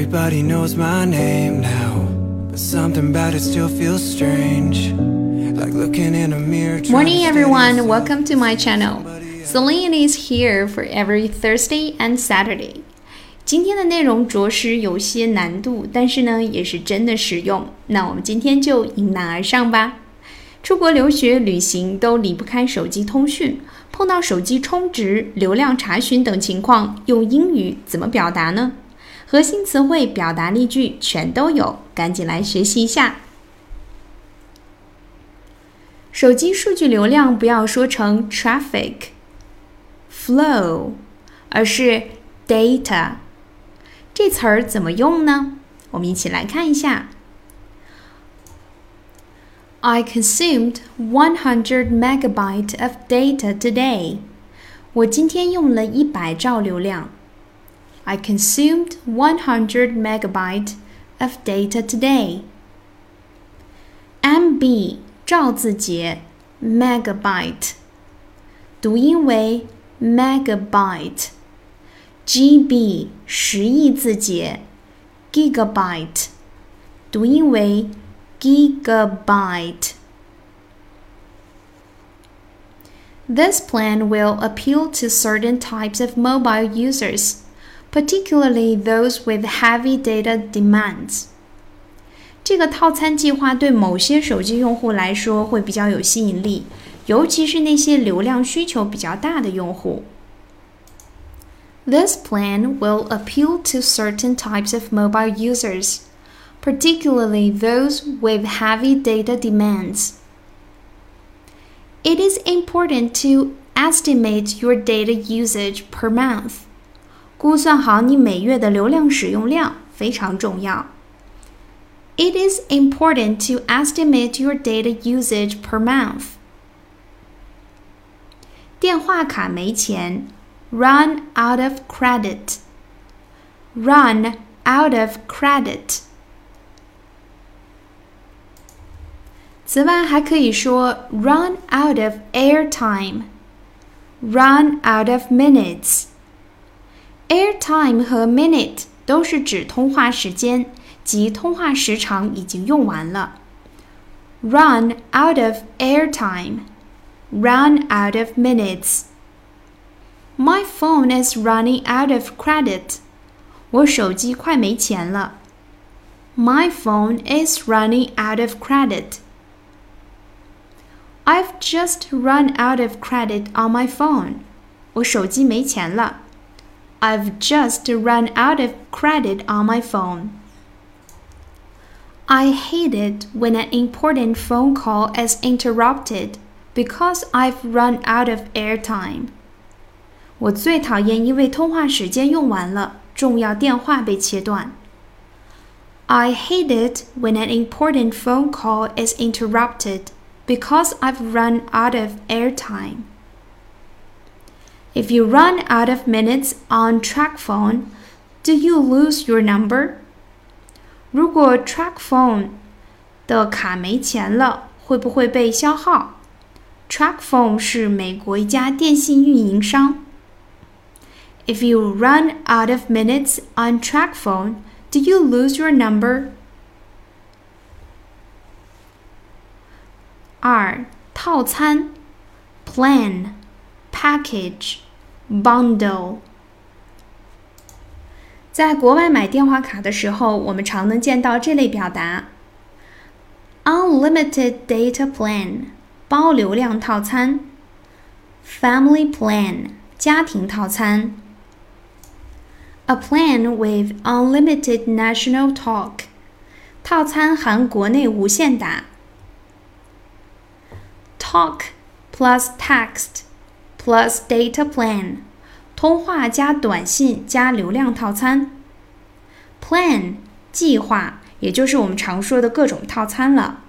Everybody knows my name now, but something about it still feels strange. Like looking in a mirror. Morning, everyone. Welcome to my channel. Celine is here for every Thursday and Saturday. 今天的内容着实有些难度，但是呢，也是真的实用。那我们今天就迎难而上吧。出国留学、旅行都离不开手机通讯，碰到手机充值、流量查询等情况，用英语怎么表达呢？核心词汇、表达例句全都有，赶紧来学习一下。手机数据流量不要说成 traffic、flow，而是 data。这词儿怎么用呢？我们一起来看一下。I consumed 100 megabyte of data today. 我今天用了一百兆流量。 I consumed 100 megabyte of data today. MB 兆字节 megabyte 读音为 megabyte。GB 十亿字节 gigabyte 读音为 gigabyte。This plan will appeal to certain types of mobile users particularly those with heavy data demands. 这个套餐计划对某些手机用户来说会比较有吸引力，尤其是那些流量需求比较大的用户。This plan will appeal to certain types of mobile users, particularly those with heavy data demands. It is important to estimate your data usage per month. 估算好你每月的流量使用量非常重要。It is important to estimate your data usage per month. 电话卡没钱，run out of credit. Run out of credit. 此外，还可以说 run out of airtime, run out of minutes. Airtime 和 minute 都是指通话时间，即通话时长已经用完了。Run out of airtime, run out of minutes. My phone is running out of credit. 我手机快没钱了。My phone is running out of credit. I've just run out of credit on my phone. 我手机没钱了。 I've just run out of credit on my phone. I hate it when an important phone call is interrupted because I've run out of airtime. 我最讨厌因为通话时间用完了，重要电话被切断。I hate it when an important phone call is interrupted because I've run out of airtime. If you run out of minutes on TracFone, do you lose your number? 如果 TracFone 的卡没钱了，会不会被消耗？TracFone 是美国一家电信运营商。If you run out of minutes on track phone, do you lose your number? 二套餐 plan。package bundle。在国外买电话卡的时候，我们常能见到这类表达：unlimited data plan 包流量套餐；family plan 家庭套餐；a plan with unlimited national talk 套餐含国内无限打；talk plus text plus data plan。通话加短信加流量套餐，plan 计划，也就是我们常说的各种套餐了。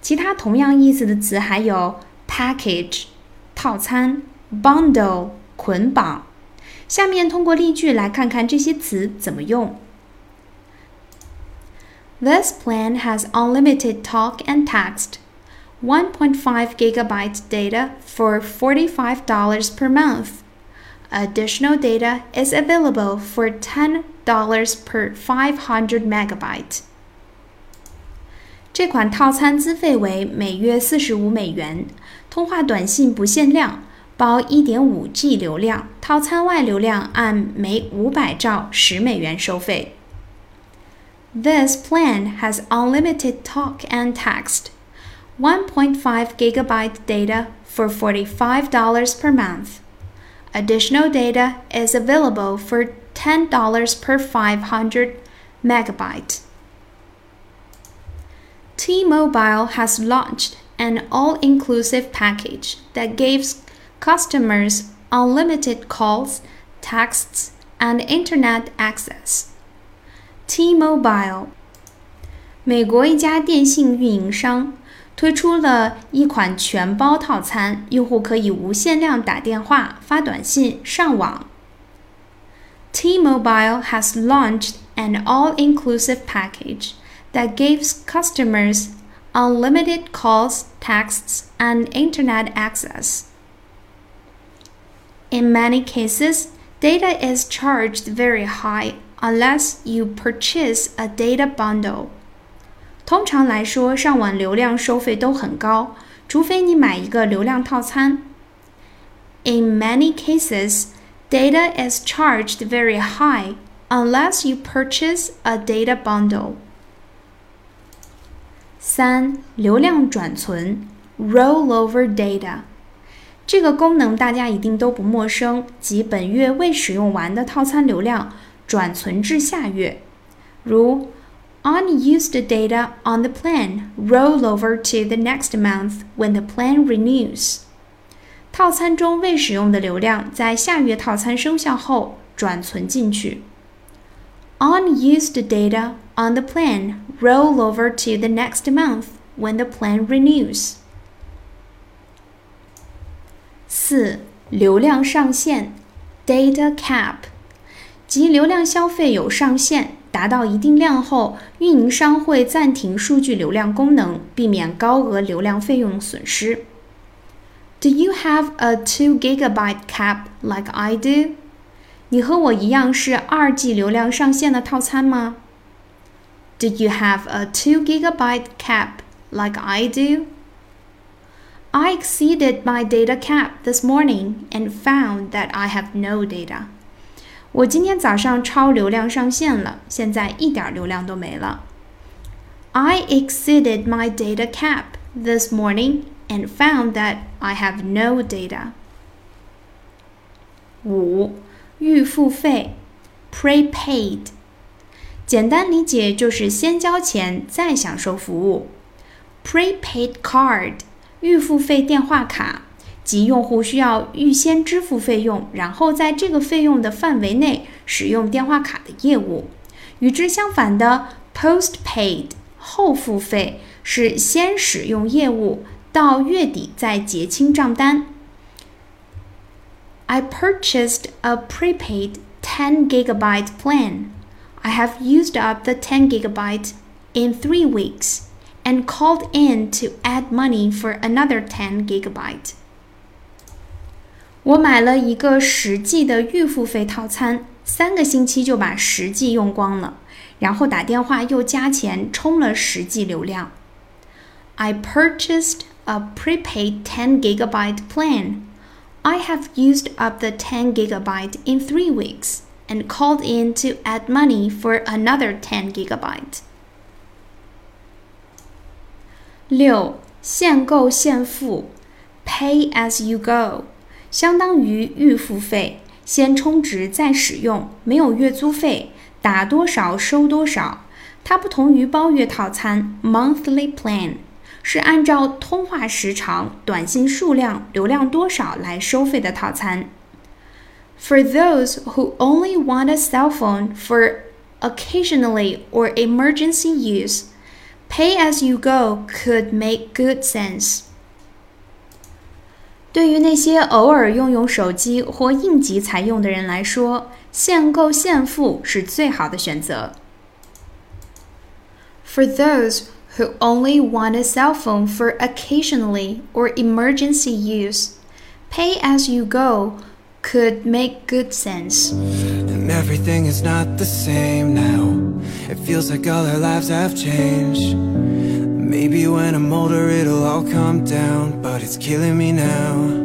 其他同样意思的词还有 package 套餐，bundle 捆绑。下面通过例句来看看这些词怎么用。This plan has unlimited talk and text, 1.5 gigabyte data for $45 per month. Additional data is available for $10 per 500 megabyte. 这款套餐资费为每月四十五美元，通话短信不限量，包一点五 G 流量，套餐外流量按每五百兆十美元收费。This plan has unlimited talk and text, 1.5 gigabyte data for $45 per month. Additional data is available for $10 per 500 megabyte. T-Mobile has launched an all-inclusive package that gives customers unlimited calls, texts, and internet access. T-Mobile 美国一家电信运营商 推出了一款全包套餐，用户可以无限量打电话、发短信、上网。T-Mobile has launched an all-inclusive package that gives customers unlimited calls, texts, and internet access. In many cases, data is charged very high unless you purchase a data bundle. 通常来说，上网流量收费都很高，除非你买一个流量套餐。In many cases, data is charged very high unless you purchase a data bundle. 三、流量转存 （rollover data） 这个功能大家一定都不陌生，即本月未使用完的套餐流量转存至下月，如 Unused data on the plan roll over to the next month when the plan renews. 套餐中未使用的流量在下月套餐生效后转存进去。Unused data on the plan roll over to the next month when the plan renews. 四、流量上限 （data cap） 即流量消费有上限。 达到一定量后，运营商会暂停数据流量功能，避免高额流量费用损失。Do you have a two gigabyte cap like I do？你和我一样是二 G 流量上限的套餐吗？Do you have a two gigabyte cap like I do? I exceeded my data cap this morning and found that I have no data. 我今天早上超流量上线了，现在一点流量都没了。I exceeded my data cap this morning and found that I have no data. 五、预付费 （prepaid） 简单理解就是先交钱再享受服务。Prepaid card 预付费电话卡。 即用户需要预先支付费用，然后在这个费用的范围内使用电话卡的业务。与之相反的，postpaid 后付费是先使用业务，到月底再结清账单。I purchased a prepaid 10 gigabyte plan. I have used up the 10 gigabyte in three weeks and called in to add money for another 10 gigabyte. 我买了一个十 G 的预付费套餐，三个星期就把十 G 用光了，然后打电话又加钱充了十 G 流量。I purchased a prepaid 10 gigabyte plan. I have used up the 10 gigabyte in three weeks and called in to add money for another 10 gigabyte. 六，现购现付，Pay as you go。 相当于预付费，先充值再使用，没有月租费，打多少收多少。它不同于包月套餐 （monthly plan），是按照通话时长、短信数量、流量多少来收费的套餐。For those who only want a cell phone for occasionally or emergency use, pay as you go could make good sense. 对于那些偶尔用用手机或应急才用的人来说，现购现付是最好的选择。For those who only want a cell phone for occasionally or emergency use, pay as you go could make good sense. And everything is not the same now. It feels like all our lives have changed. Maybe when I'm older it'll all come down, but it's killing me now.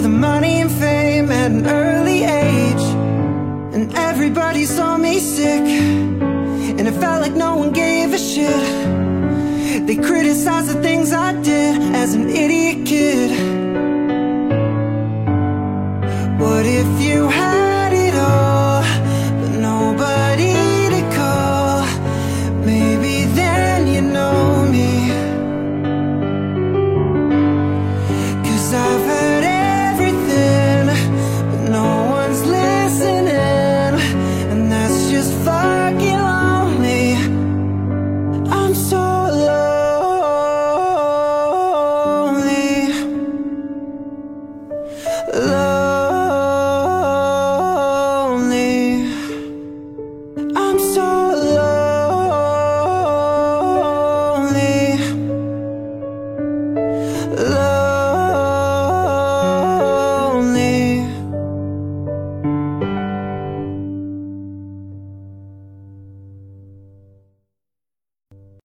The money and fame at an early age. And everybody saw me sick. And it felt like no one gave a shit. They criticized the things I did as an idiot kid. What if you had